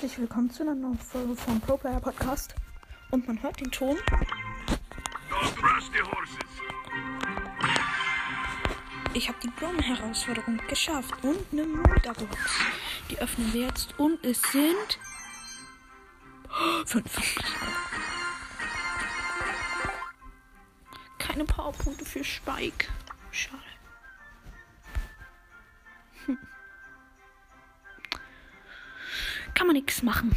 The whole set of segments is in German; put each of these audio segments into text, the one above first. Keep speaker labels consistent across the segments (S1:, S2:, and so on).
S1: herzlich willkommen zu einer neuen Folge vom Pro Player Podcast. Und man hört den Ton. Ich habe die Brom-Herausforderung geschafft und eine Megabox. Die öffnen wir jetzt und es sind 5. Keine Powerpunkte für Spike. Schade. Hm. Kann man nichts machen.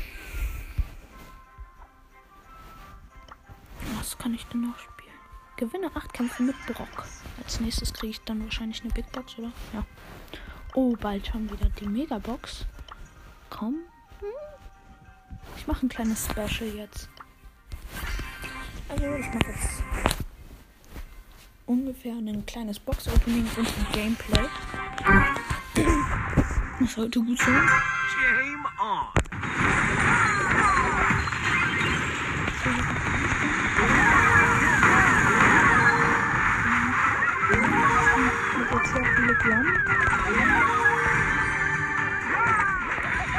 S1: Was kann ich denn noch spielen? Gewinne 8 Kämpfe mit Brock. Als nächstes kriege ich dann wahrscheinlich eine Big Box, oder? Ja. Oh, bald schon wieder die Megabox. Komm. Ich mache ein kleines Special jetzt. Also, ich mache jetzt ungefähr ein kleines Box-Opening und ein Gameplay. Das sollte gut sein.
S2: Game on.
S1: Mit jetzt sehr viele Glam.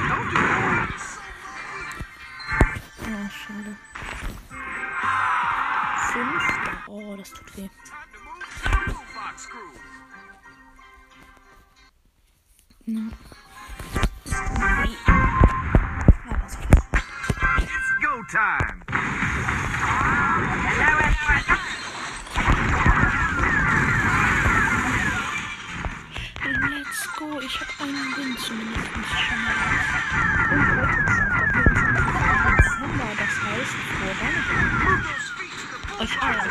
S2: Don't do this.
S1: Ah, schade. Fünf. Oh, das tut weh.
S2: Time to move. Box screw.
S1: Na. Ja,
S2: time.
S1: Let's go. Ich habe einen Win zumindest schon mal. Und heute ist auch der 24. Dezember. Das heißt, vor Weihnachten. Euch allen.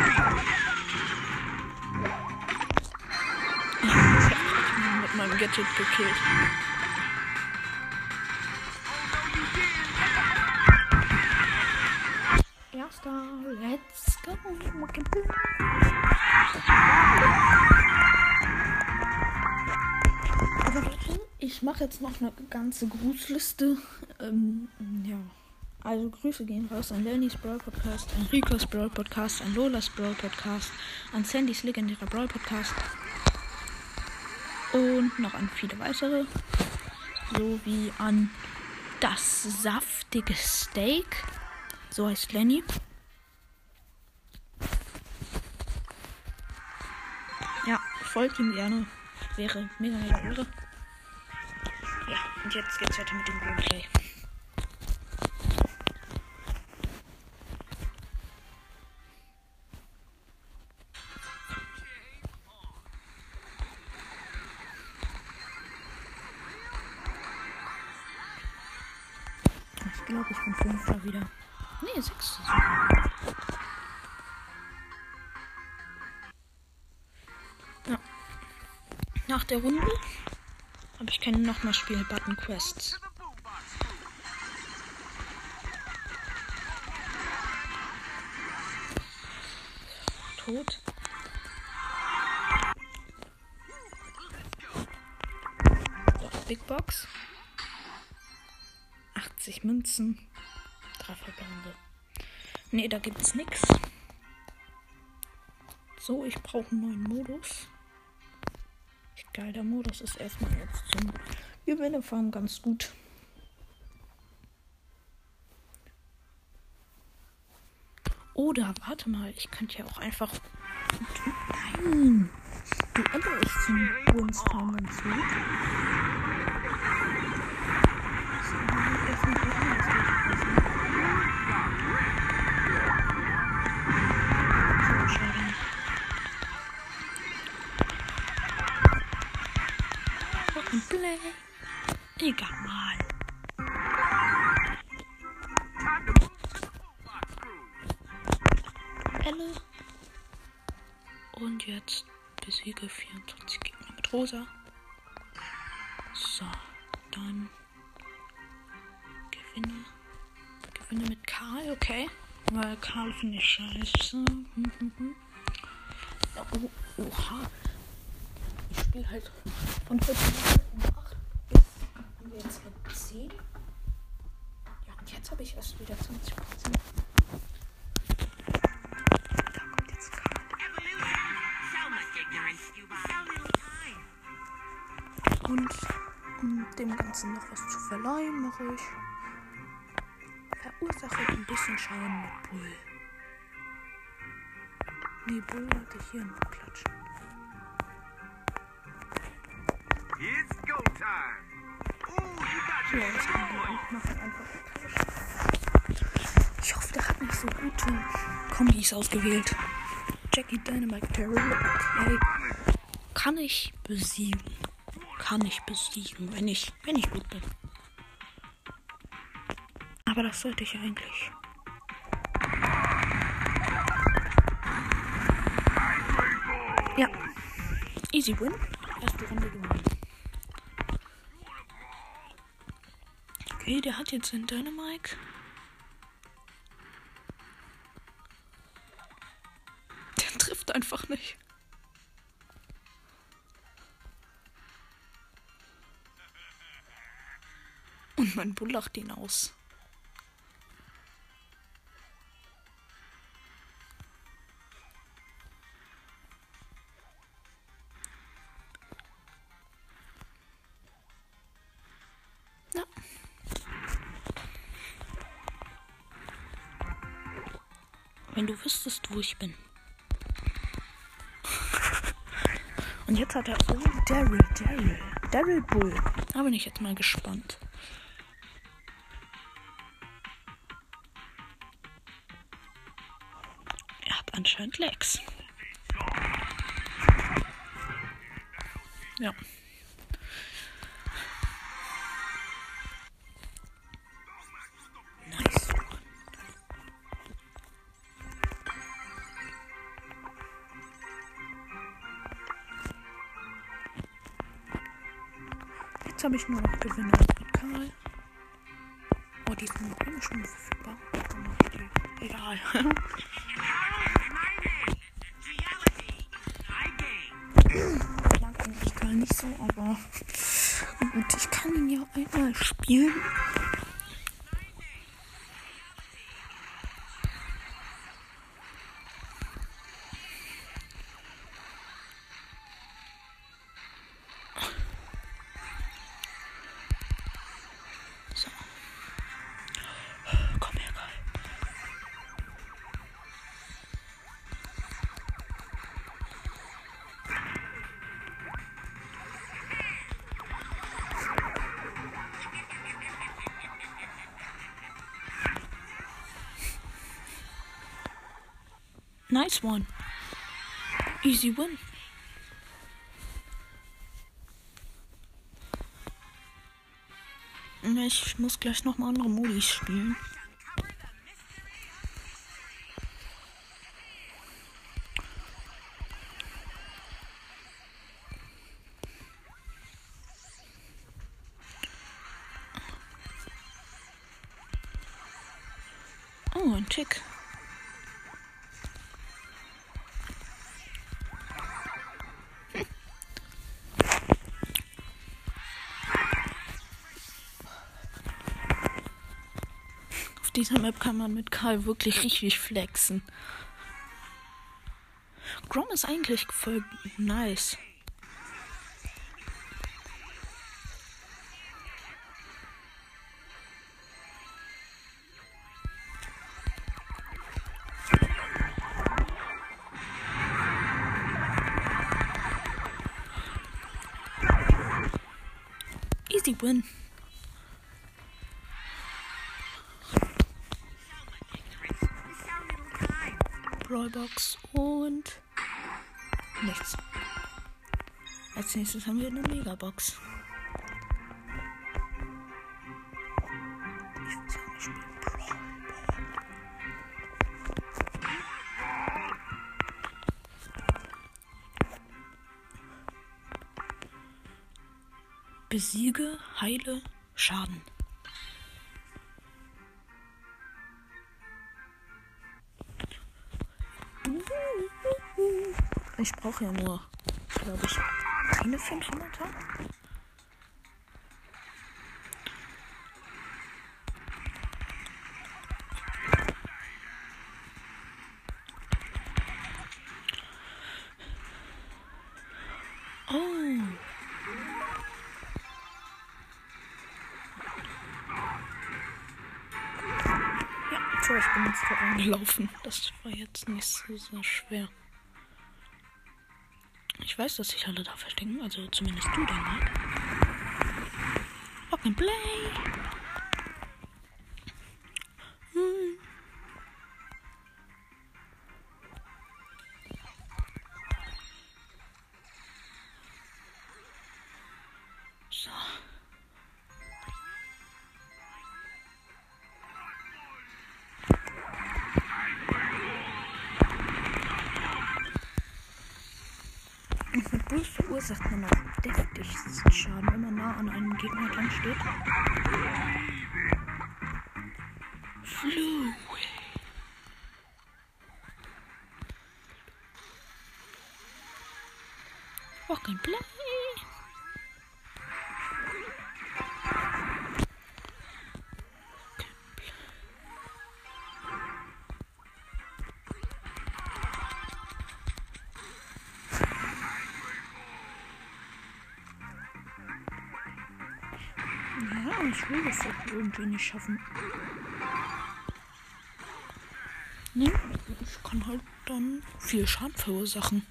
S1: Ich hab mich mit meinem Gadget gekillt. Erster, let's go. Ich mache jetzt noch eine ganze Grußliste. Ähm, ja. Also Grüße gehen raus an Lennys Brawl Podcast, an Ricos Brawl Podcast, an Lolas Brawl Podcast, an Sandys legendärer Brawl Podcast und noch an viele weitere, sowie an das saftige Steak, so heißt Lenny. Folgt ihm gerne, wäre mega mega irre. Ja, und jetzt geht's weiter mit dem Gameplay. Der Runde habe ich kein nochmal Spiel Button Quests. Tot. Big Box. 80 Münzen. Drei. Nee, da gibt's nix. So, ich brauche einen neuen Modus. Geil, der Modus ist erstmal jetzt zum Gewinnefarm ganz gut. Oder, warte mal, ich könnte ja auch einfach. Nein! Duelle ist zum Winsfarm ganz Egal. Elle. Und jetzt besiege 24 Gegner mit Rosa. So, dann gewinne. Gewinne mit Karl, okay. Weil Karl finde ich scheiße. Hm, hm, hm. Oh, oha. Ich spiele halt von heute Morgen um 8 bis haben wir jetzt mit 10. Ja, und jetzt habe ich erst wieder 20 Prozent. Und um dem Ganzen noch was zu verleihen, mache ich verursache ein bisschen Schaden mit Bull. Nee, Bull hatte ich hier noch klatschen. Tauschen. Ich hoffe, der hat nicht so gute Kombis ausgewählt. Jackie Dynamite Terror. Okay. Kann ich besiegen. Kann ich besiegen, wenn ich, wenn ich gut bin. Aber das sollte ich eigentlich. Ja. Easy win. Erste Runde gewonnen. Okay, der hat jetzt den Dynamite. Der trifft einfach nicht. Und mein Bull lacht ihn aus. Ich bin. Und jetzt hat er. Oh, Daryl, Daryl. Daryl Bull. Da bin ich jetzt mal gespannt. Er hat anscheinend Lex. Ja. Jetzt habe ich nur noch Gewinner mit Karl. Oh, die sind noch eine Stunde verfügbar. Egal. Mag eigentlich Karl nicht so, aber gut, ich kann ihn ja einmal spielen. Nice one. Easy win. Ich muss gleich noch mal andere Modis spielen. Dieser Map kann man mit Karl wirklich richtig flexen. Grom ist eigentlich voll nice. Brawlbox und nichts. Als nächstes haben wir eine Megabox. Besiege, heile, Schaden. Brauche ja nur, glaube ich, eine 500er. Oh. Achso, ich bin jetzt vorangelaufen. Das war jetzt nicht so sehr schwer. Ich weiß, dass sich alle da verstecken, also zumindest du. Rock and Play. Boost verursacht man auch deftigsten Schaden, wenn man nah an einem Gegner dran steht. Flu. Ich will das doch irgendwie nicht schaffen. Nee, ich kann halt dann viel Schaden verursachen.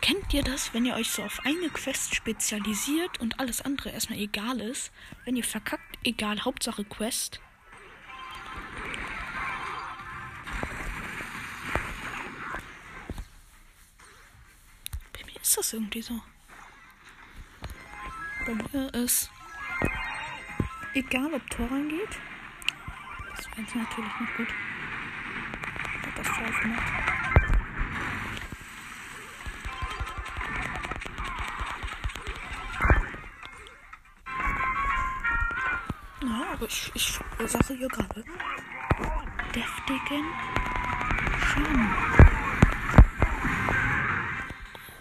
S1: Kennt ihr das, wenn ihr euch so auf eine Quest spezialisiert und alles andere erstmal egal ist? Wenn ihr verkackt, egal, Hauptsache Quest. Bei mir ist das irgendwie so. Bei mir ist egal, ob Tor reingeht. Das wäre jetzt natürlich nicht gut. Katastrophe, ne? Ja, aber ich, ich verursache hier gerade deftigen Schaden.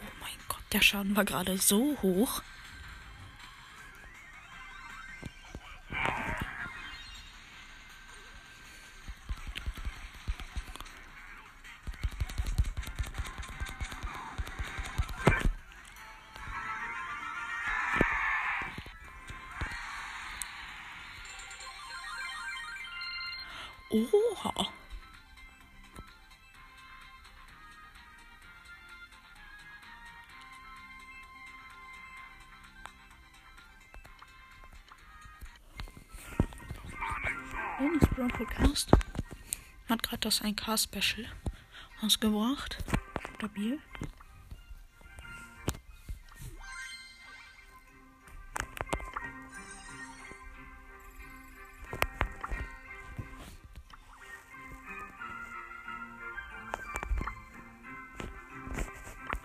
S1: Oh mein Gott, der Schaden war gerade so hoch. Hat gerade das 1K-Special ausgebracht. Stabil.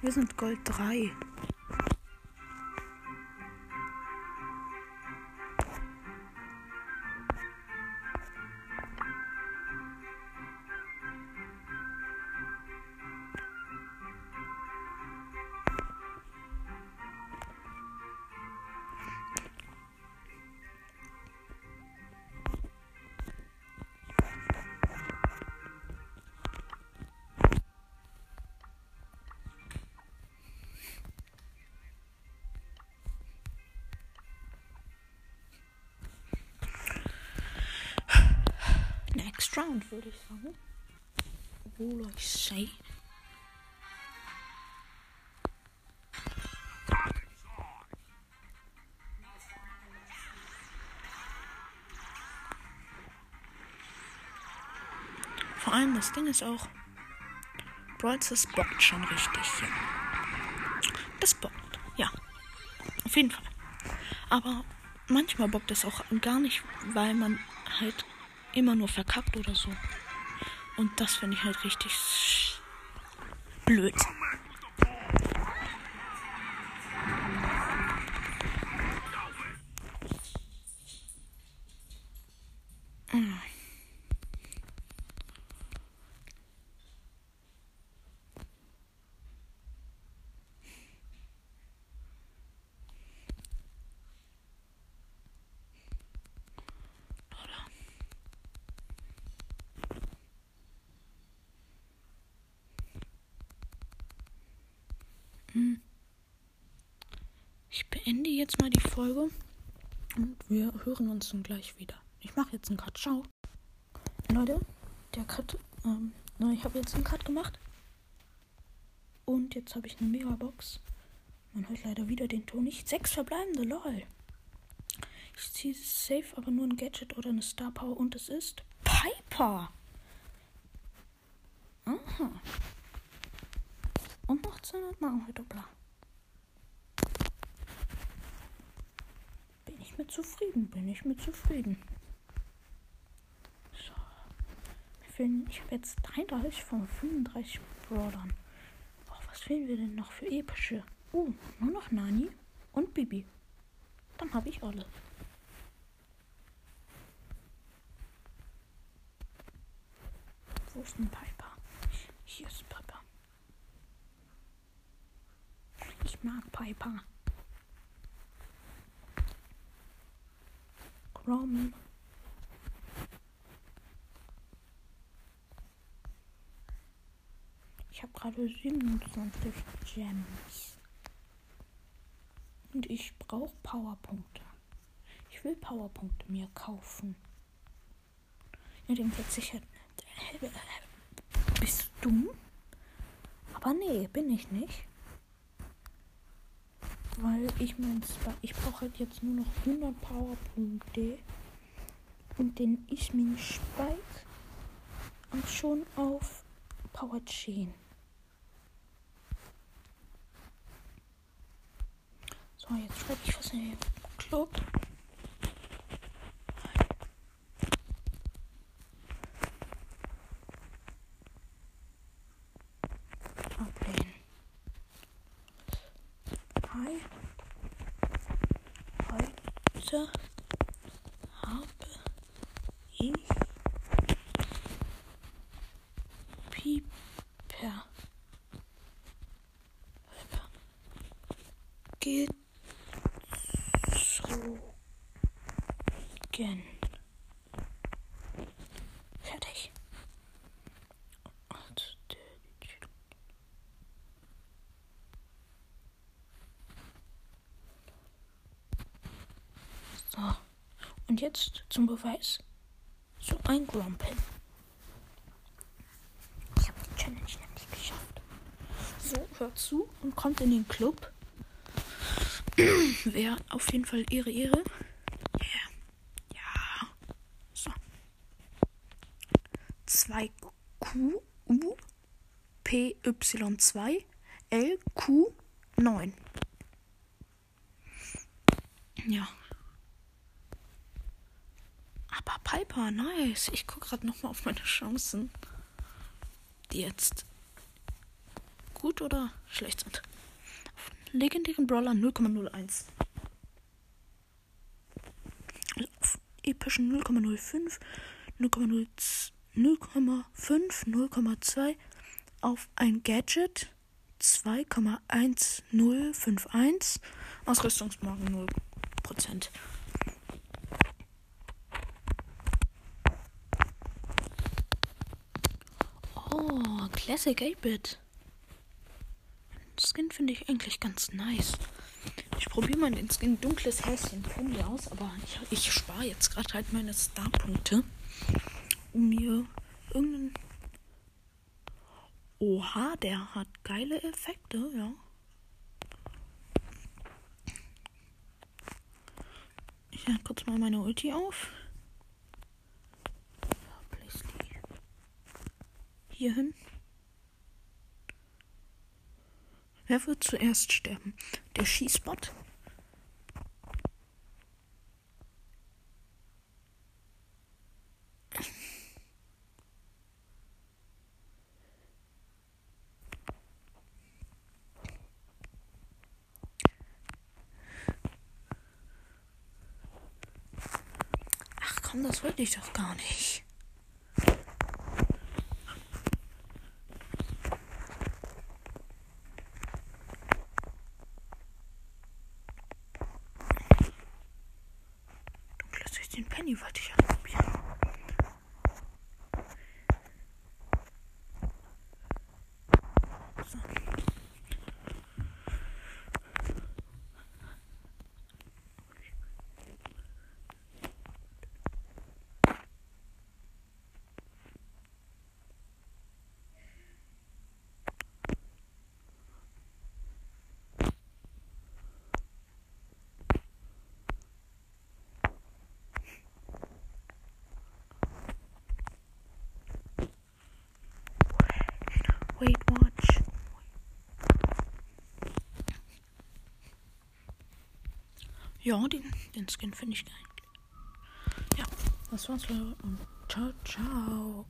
S1: Wir sind Gold 3. Next round, würde ich sagen. Obwohl ich say. Vor allem das Ding ist auch, Brawlstars bockt schon richtig. Das bockt, ja. Auf jeden Fall. Aber manchmal bockt es auch gar nicht, weil man halt immer nur verkackt oder so. Und das finde ich halt richtig blöd. Jetzt mal die Folge. Und wir hören uns dann gleich wieder. Ich mache jetzt einen Cut. Ciao. Leute, der Cut. Ähm, ich habe jetzt einen Cut gemacht. Und jetzt habe ich eine Megabox. Man hört leider wieder den Ton nicht. Sechs verbleibende, lol. Ich ziehe safe aber nur ein Gadget oder eine Star Power und es ist Piper. Aha. Und noch 200 Markenverdoppler. Bin ich mit zufrieden, bin ich mit zufrieden. So. Ich habe jetzt 33 von 35 Brawlern. Oh, was fehlen wir denn noch für epische? Uh, nur noch Nani und Bibi. Dann habe ich alle. Wo ist ein Piper? Hier ist Piper. Ich mag Piper. Grom. Ich habe gerade 27 Gems. Und ich brauche Powerpunkte. Ich will Powerpunkte mir kaufen. Ihr denkt jetzt sicher, bist du? Aber nee, bin ich nicht. Weil ich mein, ich brauche halt jetzt nur noch 100 Powerpunkte. Und den Ismin Spike und schon auf Power Chain. So, jetzt schreibe ich was in den Club. Heute habe ich Pieper gezogen. Fertig. So. Und jetzt zum Beweis. So ein Grumpel. Ich habe die Challenge nämlich geschafft. So, hört zu und kommt in den Club. Wäre auf jeden Fall ihre Ehre. Yeah. Ja. So. 2Q U PY2 LQ9. Ja. Aber Piper, nice. Ich gucke gerade nochmal auf meine Chancen. Die jetzt gut oder schlecht sind. Auf legendären Brawler 0,01. Auf epischen 0,05, 0,05, 0,2. Auf ein Gadget 2,1051. Ausrüstungsmarken 0%. Oh, Classic 8-Bit. Skin finde ich eigentlich ganz nice. Ich probiere mal den Skin Dunkles Häschen Candy aus, aber ich, ich spare jetzt gerade halt meine Star-Punkte, um mir irgendeinen. Oha, der hat geile Effekte, ja. Ich lade kurz mal meine Ulti auf. Hier hin. Wer wird zuerst sterben? Der Schießbot? Komm, das wollte ich doch gar nicht. Den Penny wollte ich anprobieren. So. Ja, den, den Skin finde ich geil. Ja, das war's für heute und ciao, ciao.